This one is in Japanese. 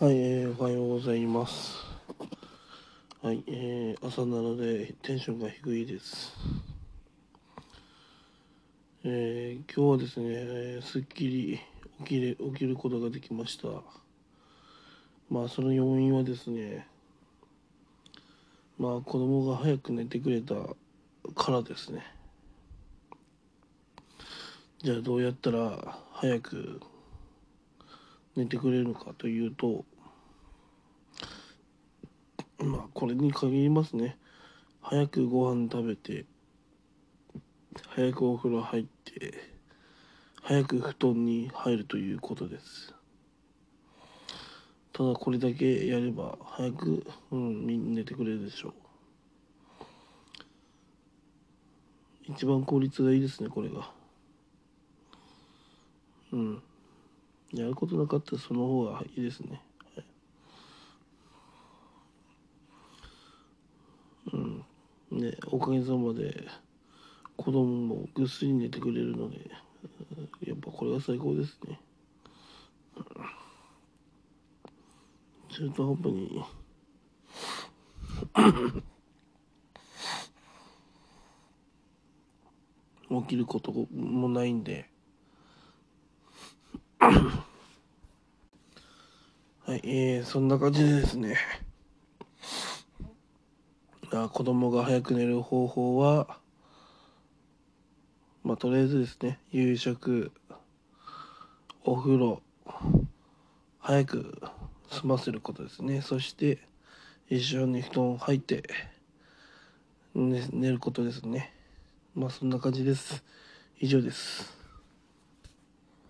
はい、えー、おはようございます。はい、えー、朝なのでテンションが低いです。えー、今日はですね、すっきり起きれ起きることができました。まあ、その要因はですね、まあ、子供が早く寝てくれたからですね。じゃあ、どうやったら早く寝てくれるのかというと、まあこれに限りますね。早くご飯食べて早くお風呂入って早く布団に入るということです。ただこれだけやれば早く、うん、み寝てくれるでしょう。一番効率がいいですねこれが。うん。やることなかったらその方がいいですね。はいうん。で、おかげさまで子供もぐっすり寝てくれるので、やっぱこれが最高ですね。中途半端に起きることもないんで、はい、えー、そんな感じでですね、あ子供が早く寝る方法は、まあ、とりあえずですね、夕食、お風呂、早く済ませることですね。そして、一緒に布団入って、ね、寝ることですね。まあ、そんな感じです。以上です。